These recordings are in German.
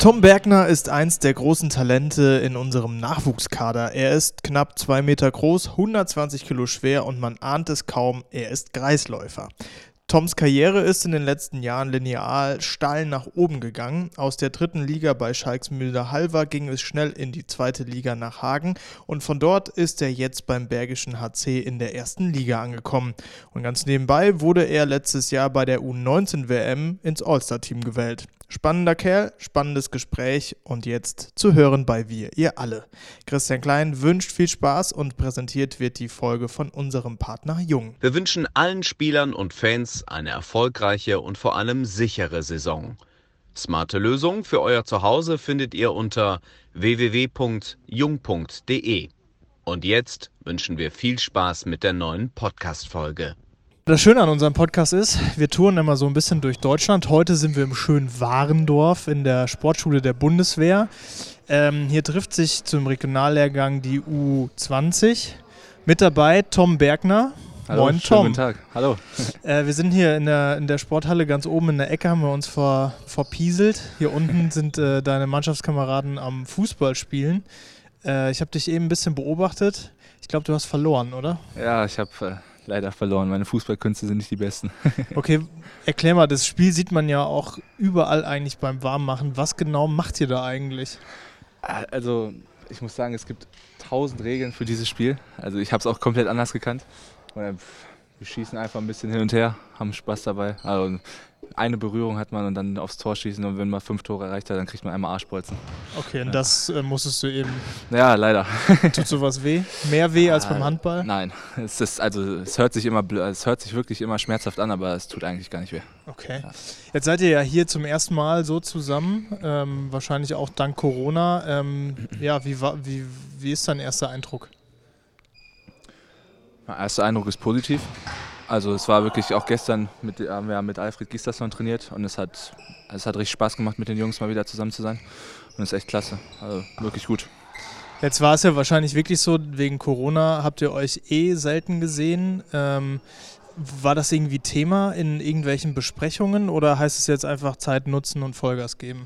Tom Bergner ist eins der großen Talente in unserem Nachwuchskader. Er ist knapp zwei Meter groß, 120 Kilo schwer und man ahnt es kaum, er ist Kreisläufer. Toms Karriere ist in den letzten Jahren lineal steil nach oben gegangen. Aus der dritten Liga bei Schalksmüller-Halver ging es schnell in die zweite Liga nach Hagen und von dort ist er jetzt beim Bergischen HC in der ersten Liga angekommen. Und ganz nebenbei wurde er letztes Jahr bei der U19 WM ins All-Star-Team gewählt. Spannender Kerl, spannendes Gespräch und jetzt zu hören bei Wir, ihr alle. Christian Klein wünscht viel Spaß und präsentiert wird die Folge von unserem Partner Jung. Wir wünschen allen Spielern und Fans eine erfolgreiche und vor allem sichere Saison. Smarte Lösungen für euer Zuhause findet ihr unter www.jung.de. Und jetzt wünschen wir viel Spaß mit der neuen Podcast-Folge. Das Schöne an unserem Podcast ist, wir touren immer so ein bisschen durch Deutschland. Heute sind wir im schönen Warendorf in der Sportschule der Bundeswehr. Ähm, hier trifft sich zum Regionallehrgang die U20. Mit dabei Tom Bergner. Hallo, Moin Tom. Guten Tag. Hallo. Äh, wir sind hier in der, in der Sporthalle ganz oben in der Ecke, haben wir uns vor, verpieselt. Hier unten sind äh, deine Mannschaftskameraden am Fußball spielen. Äh, ich habe dich eben ein bisschen beobachtet. Ich glaube, du hast verloren, oder? Ja, ich habe äh, leider verloren. Meine Fußballkünste sind nicht die besten. Okay, erklär mal, das Spiel sieht man ja auch überall eigentlich beim Warmmachen. Was genau macht ihr da eigentlich? Also, ich muss sagen, es gibt tausend Regeln für dieses Spiel. Also, ich habe es auch komplett anders gekannt. Äh, wir schießen einfach ein bisschen hin und her, haben Spaß dabei. Also, eine Berührung hat man und dann aufs Tor schießen und wenn man fünf Tore erreicht hat, dann kriegt man einmal Arschbolzen. Okay, und das äh, musstest du eben. Ja, leider. Tut sowas weh? Mehr weh als beim Handball? Nein, es ist also es hört sich immer es hört sich wirklich immer schmerzhaft an, aber es tut eigentlich gar nicht weh. Okay. Jetzt seid ihr ja hier zum ersten Mal so zusammen, ähm, wahrscheinlich auch dank Corona. Ähm, ja, wie, war, wie, wie ist dein erster Eindruck? Mein erster Eindruck ist positiv. Also es war wirklich auch gestern mit, haben wir mit Alfred Gisterson trainiert und es hat, es hat richtig Spaß gemacht, mit den Jungs mal wieder zusammen zu sein. Und es ist echt klasse. Also wirklich gut. Jetzt war es ja wahrscheinlich wirklich so, wegen Corona habt ihr euch eh selten gesehen. Ähm, war das irgendwie Thema in irgendwelchen Besprechungen oder heißt es jetzt einfach Zeit nutzen und Vollgas geben?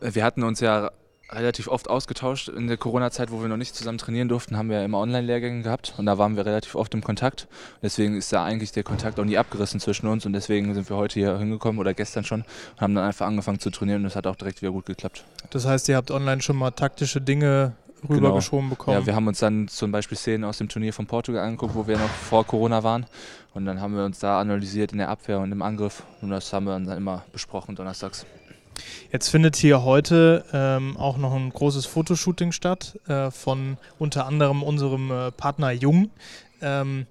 Wir hatten uns ja relativ oft ausgetauscht. In der Corona-Zeit, wo wir noch nicht zusammen trainieren durften, haben wir immer Online-Lehrgänge gehabt und da waren wir relativ oft im Kontakt. Deswegen ist da eigentlich der Kontakt auch nie abgerissen zwischen uns und deswegen sind wir heute hier hingekommen oder gestern schon und haben dann einfach angefangen zu trainieren und es hat auch direkt wieder gut geklappt. Das heißt, ihr habt online schon mal taktische Dinge rübergeschoben bekommen. Ja, wir haben uns dann zum Beispiel Szenen aus dem Turnier von Portugal angeguckt, wo wir noch vor Corona waren. Und dann haben wir uns da analysiert in der Abwehr und im Angriff. Und das haben wir dann immer besprochen donnerstags. Jetzt findet hier heute ähm, auch noch ein großes Fotoshooting statt äh, von unter anderem unserem äh, Partner Jung. Ähm,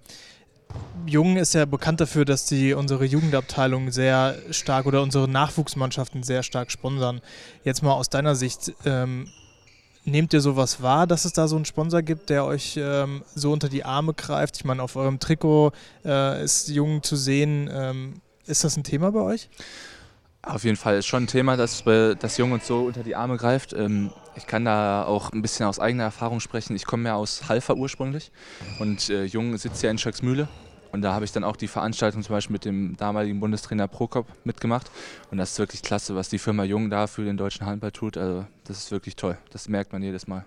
Jung ist ja bekannt dafür, dass die unsere Jugendabteilung sehr stark oder unsere Nachwuchsmannschaften sehr stark sponsern. Jetzt mal aus deiner Sicht, ähm, nehmt ihr sowas wahr, dass es da so einen Sponsor gibt, der euch ähm, so unter die Arme greift? Ich meine, auf eurem Trikot äh, ist Jung zu sehen. Ähm, ist das ein Thema bei euch? Auf jeden Fall ist schon ein Thema, dass äh, das Jung uns so unter die Arme greift. Ähm, ich kann da auch ein bisschen aus eigener Erfahrung sprechen. Ich komme ja aus Halver ursprünglich und äh, Jung sitzt ja in Schöcksmühle. Und da habe ich dann auch die Veranstaltung zum Beispiel mit dem damaligen Bundestrainer Prokop mitgemacht. Und das ist wirklich klasse, was die Firma Jung da für den deutschen Handball tut. Also das ist wirklich toll. Das merkt man jedes Mal.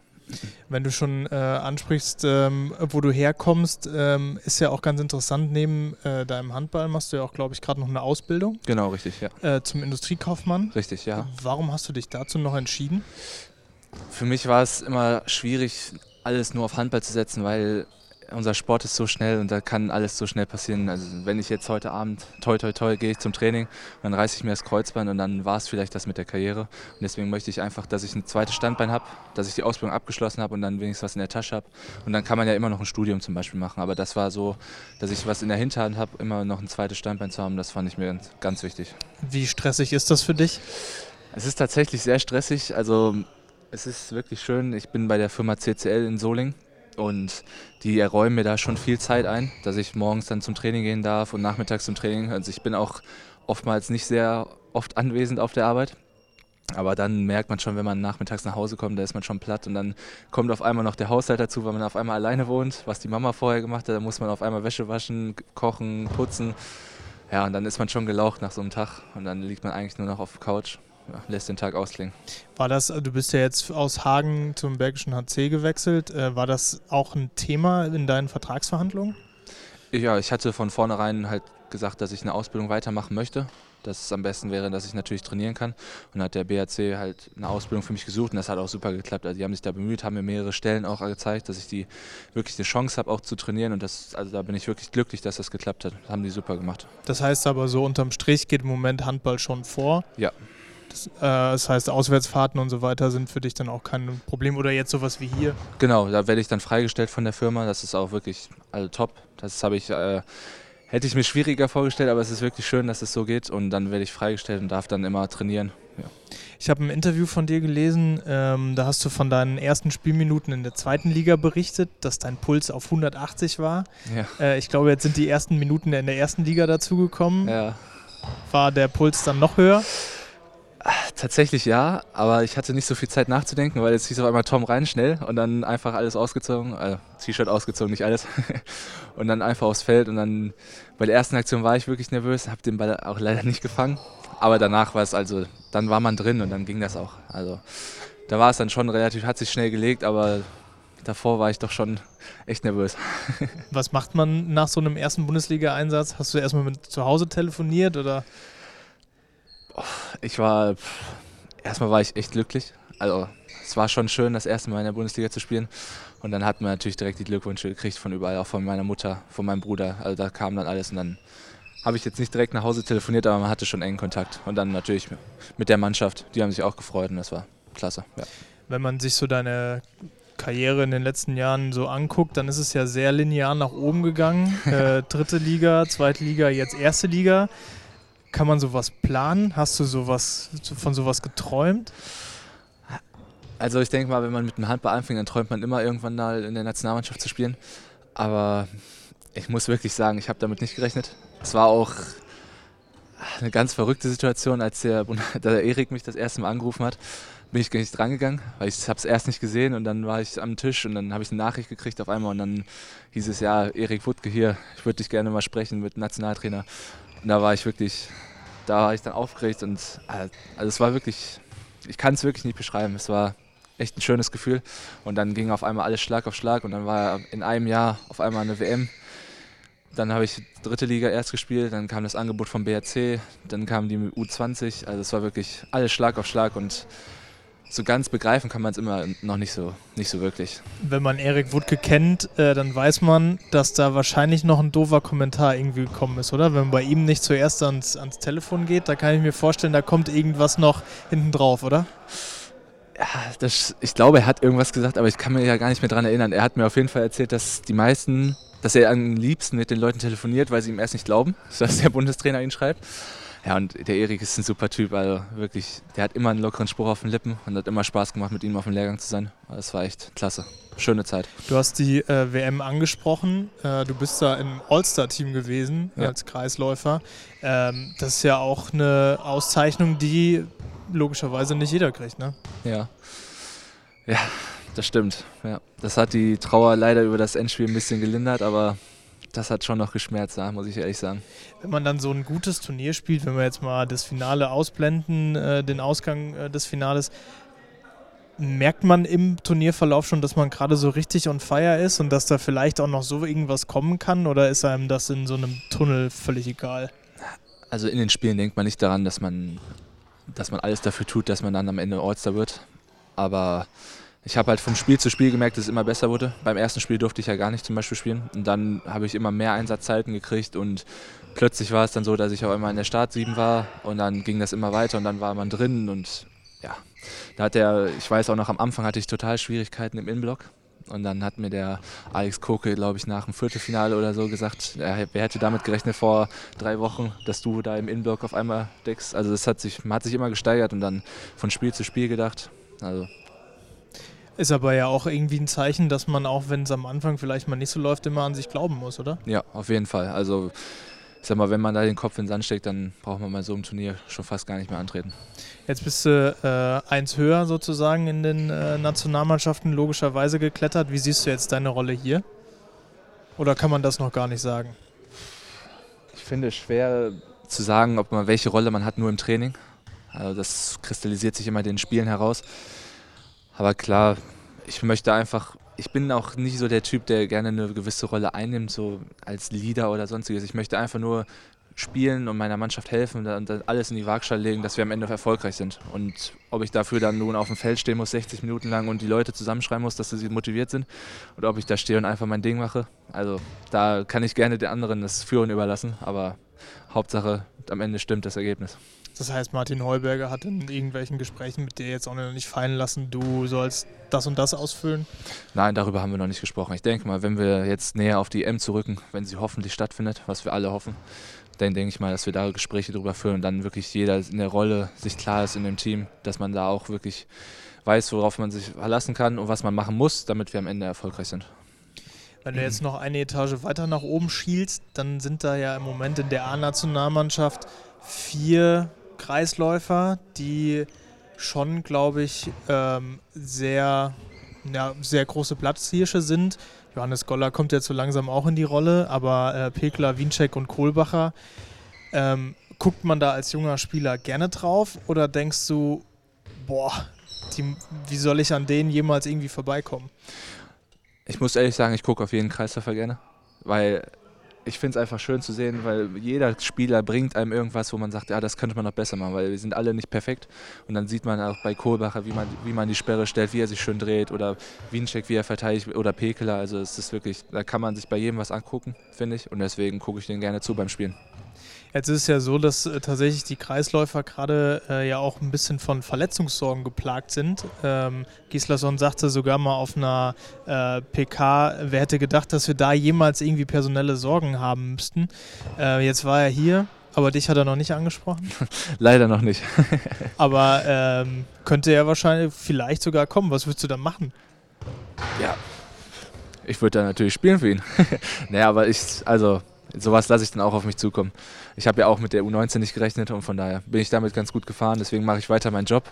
Wenn du schon äh, ansprichst, ähm, wo du herkommst, ähm, ist ja auch ganz interessant, neben äh, deinem Handball machst du ja auch, glaube ich, gerade noch eine Ausbildung Genau, richtig, ja. äh, zum Industriekaufmann. Richtig, ja. Warum hast du dich dazu noch entschieden? Für mich war es immer schwierig, alles nur auf Handball zu setzen, weil unser Sport ist so schnell und da kann alles so schnell passieren. Also wenn ich jetzt heute Abend, toi toi toi, gehe ich zum Training, dann reiße ich mir das Kreuzbein und dann war es vielleicht das mit der Karriere. Und deswegen möchte ich einfach, dass ich ein zweites Standbein habe, dass ich die Ausbildung abgeschlossen habe und dann wenigstens was in der Tasche habe. Und dann kann man ja immer noch ein Studium zum Beispiel machen. Aber das war so, dass ich was in der Hinterhand habe, immer noch ein zweites Standbein zu haben, das fand ich mir ganz, ganz wichtig. Wie stressig ist das für dich? Es ist tatsächlich sehr stressig. Also es ist wirklich schön. Ich bin bei der Firma CCL in Soling und die erräumen mir da schon viel Zeit ein, dass ich morgens dann zum Training gehen darf und nachmittags zum Training. Also ich bin auch oftmals nicht sehr oft anwesend auf der Arbeit. Aber dann merkt man schon, wenn man nachmittags nach Hause kommt, da ist man schon platt und dann kommt auf einmal noch der Haushalt dazu, weil man auf einmal alleine wohnt, was die Mama vorher gemacht hat. Da muss man auf einmal Wäsche waschen, kochen, putzen. Ja, und dann ist man schon gelaucht nach so einem Tag und dann liegt man eigentlich nur noch auf der Couch lässt den Tag ausklingen. War das, du bist ja jetzt aus Hagen zum Bergischen HC gewechselt, äh, war das auch ein Thema in deinen Vertragsverhandlungen? Ja, ich hatte von vornherein halt gesagt, dass ich eine Ausbildung weitermachen möchte. Dass es am besten wäre, dass ich natürlich trainieren kann. Und dann hat der BHC halt eine Ausbildung für mich gesucht und das hat auch super geklappt. Also die haben sich da bemüht, haben mir mehrere Stellen auch gezeigt, dass ich die wirklich eine Chance habe, auch zu trainieren. Und das, also da bin ich wirklich glücklich, dass das geklappt hat. Das haben die super gemacht. Das heißt aber so unterm Strich geht im Moment Handball schon vor. Ja. Das, äh, das heißt, Auswärtsfahrten und so weiter sind für dich dann auch kein Problem oder jetzt sowas wie hier? Genau, da werde ich dann freigestellt von der Firma. Das ist auch wirklich also top. Das habe ich äh, Hätte ich mir schwieriger vorgestellt, aber es ist wirklich schön, dass es so geht und dann werde ich freigestellt und darf dann immer trainieren. Ja. Ich habe ein Interview von dir gelesen, ähm, da hast du von deinen ersten Spielminuten in der zweiten Liga berichtet, dass dein Puls auf 180 war. Ja. Äh, ich glaube, jetzt sind die ersten Minuten in der ersten Liga dazugekommen. Ja. War der Puls dann noch höher? Tatsächlich ja, aber ich hatte nicht so viel Zeit nachzudenken, weil jetzt hieß auf einmal Tom rein schnell und dann einfach alles ausgezogen, also T-Shirt ausgezogen, nicht alles. und dann einfach aufs Feld und dann bei der ersten Aktion war ich wirklich nervös, habe den Ball auch leider nicht gefangen. Aber danach war es also, dann war man drin und dann ging das auch. Also da war es dann schon relativ, hat sich schnell gelegt, aber davor war ich doch schon echt nervös. Was macht man nach so einem ersten Bundesliga-Einsatz? Hast du erstmal mit zu Hause telefoniert oder? Ich war, erstmal war ich echt glücklich. Also es war schon schön, das erste Mal in der Bundesliga zu spielen. Und dann hat man natürlich direkt die Glückwünsche gekriegt von überall, auch von meiner Mutter, von meinem Bruder. Also da kam dann alles und dann habe ich jetzt nicht direkt nach Hause telefoniert, aber man hatte schon engen Kontakt. Und dann natürlich mit der Mannschaft, die haben sich auch gefreut und das war klasse. Ja. Wenn man sich so deine Karriere in den letzten Jahren so anguckt, dann ist es ja sehr linear nach oben gegangen. äh, dritte Liga, zweite Liga, jetzt erste Liga. Kann man sowas planen? Hast du sowas, von sowas geträumt? Also ich denke mal, wenn man mit dem Handball anfängt, dann träumt man immer irgendwann mal in der Nationalmannschaft zu spielen. Aber ich muss wirklich sagen, ich habe damit nicht gerechnet. Es war auch eine ganz verrückte Situation, als der, der Erik mich das erste Mal angerufen hat bin ich gar nicht drangegangen, weil ich habe es erst nicht gesehen und dann war ich am Tisch und dann habe ich eine Nachricht gekriegt auf einmal und dann hieß es, ja, Erik Wuttke hier, ich würde dich gerne mal sprechen mit Nationaltrainer. Und da war ich wirklich, da war ich dann aufgeregt und äh, also es war wirklich, ich kann es wirklich nicht beschreiben. Es war echt ein schönes Gefühl. Und dann ging auf einmal alles Schlag auf Schlag und dann war in einem Jahr auf einmal eine WM. Dann habe ich dritte Liga erst gespielt, dann kam das Angebot vom BRC, dann kam die U20. Also es war wirklich alles Schlag auf Schlag und so ganz begreifen kann man es immer noch nicht so, nicht so wirklich. Wenn man Erik Wutke kennt, äh, dann weiß man, dass da wahrscheinlich noch ein doofer Kommentar irgendwie gekommen ist, oder? Wenn man bei ihm nicht zuerst ans, ans Telefon geht, da kann ich mir vorstellen, da kommt irgendwas noch hinten drauf, oder? Ja, das, ich glaube, er hat irgendwas gesagt, aber ich kann mir ja gar nicht mehr daran erinnern. Er hat mir auf jeden Fall erzählt, dass die meisten, dass er am liebsten mit den Leuten telefoniert, weil sie ihm erst nicht glauben, dass der Bundestrainer ihn schreibt. Ja, und der Erik ist ein super Typ, also wirklich, der hat immer einen lockeren Spruch auf den Lippen und hat immer Spaß gemacht, mit ihm auf dem Lehrgang zu sein. Das war echt klasse. Schöne Zeit. Du hast die äh, WM angesprochen. Äh, du bist da im All-Star-Team gewesen ja. als Kreisläufer. Ähm, das ist ja auch eine Auszeichnung, die logischerweise nicht jeder kriegt, ne? Ja. Ja, das stimmt. Ja. Das hat die Trauer leider über das Endspiel ein bisschen gelindert, aber das hat schon noch geschmerzt, muss ich ehrlich sagen. Wenn man dann so ein gutes Turnier spielt, wenn wir jetzt mal das Finale ausblenden, äh, den Ausgang äh, des Finales, merkt man im Turnierverlauf schon, dass man gerade so richtig on fire ist und dass da vielleicht auch noch so irgendwas kommen kann oder ist einem das in so einem Tunnel völlig egal? Also in den Spielen denkt man nicht daran, dass man, dass man alles dafür tut, dass man dann am Ende All-Star wird. Aber ich habe halt vom Spiel zu Spiel gemerkt, dass es immer besser wurde. Beim ersten Spiel durfte ich ja gar nicht zum Beispiel spielen. Und dann habe ich immer mehr Einsatzzeiten gekriegt und plötzlich war es dann so, dass ich auf einmal in der Start 7 war und dann ging das immer weiter und dann war man drin und ja, da hat der, ich weiß auch noch am Anfang hatte ich total Schwierigkeiten im Innenblock. Und dann hat mir der Alex Koke, glaube ich, nach dem Viertelfinale oder so gesagt, er, wer hätte damit gerechnet vor drei Wochen, dass du da im Innenblock auf einmal deckst. Also das hat sich, man hat sich immer gesteigert und dann von Spiel zu Spiel gedacht. Also ist aber ja auch irgendwie ein Zeichen, dass man auch, wenn es am Anfang vielleicht mal nicht so läuft, immer an sich glauben muss, oder? Ja, auf jeden Fall. Also ich sag mal, wenn man da den Kopf in den Sand steckt, dann braucht man bei so einem Turnier schon fast gar nicht mehr antreten. Jetzt bist du äh, eins höher sozusagen in den äh, Nationalmannschaften logischerweise geklettert. Wie siehst du jetzt deine Rolle hier? Oder kann man das noch gar nicht sagen? Ich finde es schwer zu sagen, ob man welche Rolle man hat nur im Training. Also das kristallisiert sich immer in den Spielen heraus. Aber klar, ich möchte einfach, ich bin auch nicht so der Typ, der gerne eine gewisse Rolle einnimmt, so als Leader oder sonstiges. Ich möchte einfach nur spielen und meiner Mannschaft helfen und alles in die Waagschale legen, dass wir am Ende erfolgreich sind. Und ob ich dafür dann nun auf dem Feld stehen muss, 60 Minuten lang und die Leute zusammenschreien muss, dass sie motiviert sind, oder ob ich da stehe und einfach mein Ding mache, also da kann ich gerne den anderen das Führen überlassen, aber Hauptsache am Ende stimmt das Ergebnis. Das heißt, Martin Heuberger hat in irgendwelchen Gesprächen mit dir jetzt auch noch nicht fallen lassen, du sollst das und das ausfüllen? Nein, darüber haben wir noch nicht gesprochen. Ich denke mal, wenn wir jetzt näher auf die M zurücken, wenn sie hoffentlich stattfindet, was wir alle hoffen, dann denke ich mal, dass wir da Gespräche darüber führen und dann wirklich jeder in der Rolle sich klar ist in dem Team, dass man da auch wirklich weiß, worauf man sich verlassen kann und was man machen muss, damit wir am Ende erfolgreich sind. Wenn du jetzt noch eine Etage weiter nach oben schielst, dann sind da ja im Moment in der A-Nationalmannschaft vier Kreisläufer, die schon, glaube ich, ähm, sehr, ja, sehr große Platzhirsche sind. Johannes Goller kommt jetzt so langsam auch in die Rolle, aber äh, Pekler, Wiencheck und Kohlbacher, ähm, guckt man da als junger Spieler gerne drauf oder denkst du, boah, die, wie soll ich an denen jemals irgendwie vorbeikommen? Ich muss ehrlich sagen, ich gucke auf jeden Kreisläufer gerne, weil ich finde es einfach schön zu sehen, weil jeder Spieler bringt einem irgendwas, wo man sagt, ja, das könnte man noch besser machen, weil wir sind alle nicht perfekt. Und dann sieht man auch bei Kohlbacher, wie man, wie man die Sperre stellt, wie er sich schön dreht oder Wiencheck, wie er verteidigt oder Pekeler. Also es ist wirklich, da kann man sich bei jedem was angucken, finde ich. Und deswegen gucke ich den gerne zu beim Spielen. Jetzt ist es ja so, dass äh, tatsächlich die Kreisläufer gerade äh, ja auch ein bisschen von Verletzungssorgen geplagt sind. Ähm, Gislason sagte sogar mal auf einer äh, PK, wer hätte gedacht, dass wir da jemals irgendwie personelle Sorgen haben müssten. Äh, jetzt war er hier, aber dich hat er noch nicht angesprochen. Leider noch nicht. aber ähm, könnte er wahrscheinlich vielleicht sogar kommen. Was würdest du da machen? Ja, ich würde da natürlich spielen für ihn. naja, aber ich, also sowas lasse ich dann auch auf mich zukommen. Ich habe ja auch mit der U19 nicht gerechnet und von daher bin ich damit ganz gut gefahren. Deswegen mache ich weiter meinen Job.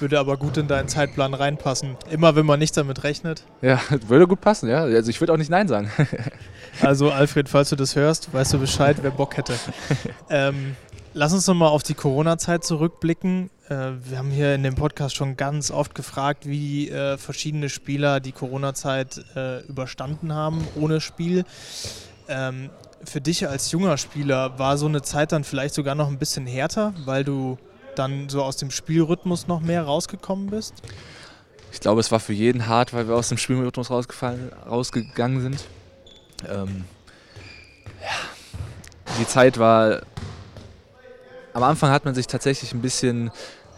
Würde aber gut in deinen Zeitplan reinpassen. Immer wenn man nicht damit rechnet. Ja, würde gut passen, ja. Also ich würde auch nicht Nein sagen. also Alfred, falls du das hörst, weißt du Bescheid, wer Bock hätte. ähm, lass uns nochmal auf die Corona-Zeit zurückblicken. Äh, wir haben hier in dem Podcast schon ganz oft gefragt, wie äh, verschiedene Spieler die Corona-Zeit äh, überstanden haben ohne Spiel. Ähm, für dich als junger Spieler war so eine Zeit dann vielleicht sogar noch ein bisschen härter, weil du dann so aus dem Spielrhythmus noch mehr rausgekommen bist? Ich glaube, es war für jeden hart, weil wir aus dem Spielrhythmus rausgefallen, rausgegangen sind. Ähm, ja. Die Zeit war. Am Anfang hat man sich tatsächlich ein bisschen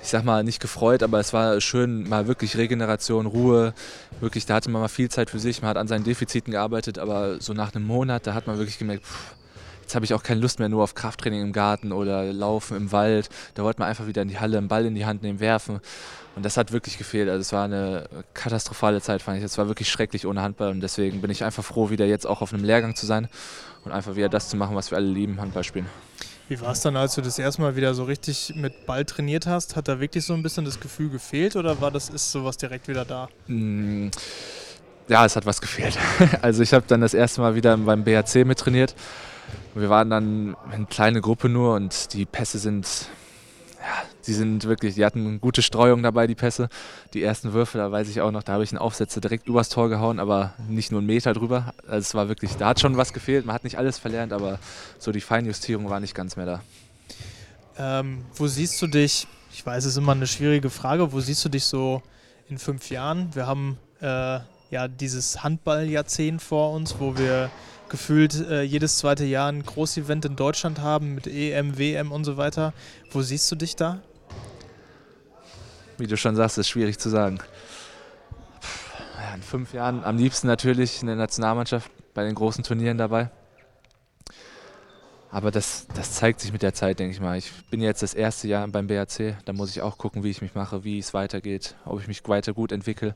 ich sag mal, nicht gefreut, aber es war schön, mal wirklich Regeneration, Ruhe. Wirklich, da hatte man mal viel Zeit für sich, man hat an seinen Defiziten gearbeitet, aber so nach einem Monat, da hat man wirklich gemerkt, pff, jetzt habe ich auch keine Lust mehr nur auf Krafttraining im Garten oder Laufen im Wald. Da wollte man einfach wieder in die Halle einen Ball in die Hand nehmen, werfen. Und das hat wirklich gefehlt. Also es war eine katastrophale Zeit, fand ich. Es war wirklich schrecklich ohne Handball und deswegen bin ich einfach froh, wieder jetzt auch auf einem Lehrgang zu sein und einfach wieder das zu machen, was wir alle lieben, Handball spielen. Wie war es dann, als du das erste Mal wieder so richtig mit Ball trainiert hast? Hat da wirklich so ein bisschen das Gefühl gefehlt oder war das ist sowas direkt wieder da? Mm, ja, es hat was gefehlt. Also ich habe dann das erste Mal wieder beim BHC mittrainiert. Wir waren dann eine kleine Gruppe nur und die Pässe sind ja, die sind wirklich, die hatten gute Streuung dabei, die Pässe. Die ersten Würfe, da weiß ich auch noch, da habe ich einen Aufsetzer direkt übers Tor gehauen, aber nicht nur einen Meter drüber. Also es war wirklich, da hat schon was gefehlt. Man hat nicht alles verlernt, aber so die Feinjustierung war nicht ganz mehr da. Ähm, wo siehst du dich, ich weiß, es ist immer eine schwierige Frage, wo siehst du dich so in fünf Jahren? Wir haben äh, ja dieses Handballjahrzehnt vor uns, wo wir gefühlt äh, jedes zweite Jahr ein Großevent in Deutschland haben mit EM, WM und so weiter. Wo siehst du dich da? Wie du schon sagst, ist schwierig zu sagen. Ja, in fünf Jahren am liebsten natürlich in der Nationalmannschaft bei den großen Turnieren dabei. Aber das, das zeigt sich mit der Zeit, denke ich mal. Ich bin jetzt das erste Jahr beim BAC. Da muss ich auch gucken, wie ich mich mache, wie es weitergeht, ob ich mich weiter gut entwickle.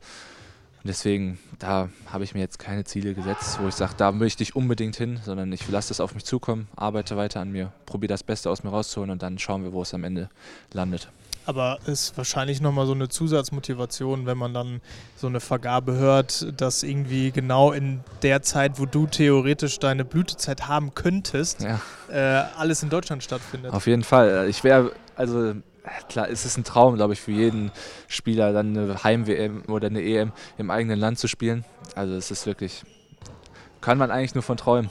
Und deswegen, da habe ich mir jetzt keine Ziele gesetzt, wo ich sage, da möchte ich unbedingt hin, sondern ich lasse das auf mich zukommen, arbeite weiter an mir, probiere das Beste aus mir rauszuholen und dann schauen wir, wo es am Ende landet. Aber ist wahrscheinlich nochmal so eine Zusatzmotivation, wenn man dann so eine Vergabe hört, dass irgendwie genau in der Zeit, wo du theoretisch deine Blütezeit haben könntest, ja. äh, alles in Deutschland stattfindet. Auf jeden Fall. Ich wäre, also klar, ist es ein Traum, glaube ich, für jeden Spieler, dann eine Heim-WM oder eine EM im eigenen Land zu spielen. Also es ist wirklich, kann man eigentlich nur von träumen.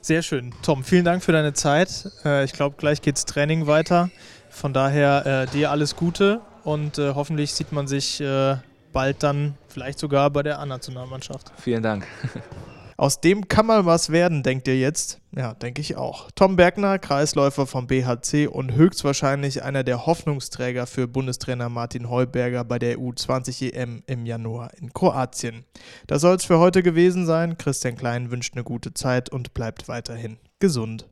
Sehr schön. Tom, vielen Dank für deine Zeit. Äh, ich glaube, gleich geht's Training weiter. Von daher äh, dir alles Gute und äh, hoffentlich sieht man sich äh, bald dann vielleicht sogar bei der A-Nationalmannschaft. Vielen Dank. Aus dem kann mal was werden, denkt ihr jetzt? Ja, denke ich auch. Tom Bergner, Kreisläufer vom BHC und höchstwahrscheinlich einer der Hoffnungsträger für Bundestrainer Martin Heuberger bei der U20 EM im Januar in Kroatien. Das soll es für heute gewesen sein. Christian Klein wünscht eine gute Zeit und bleibt weiterhin gesund.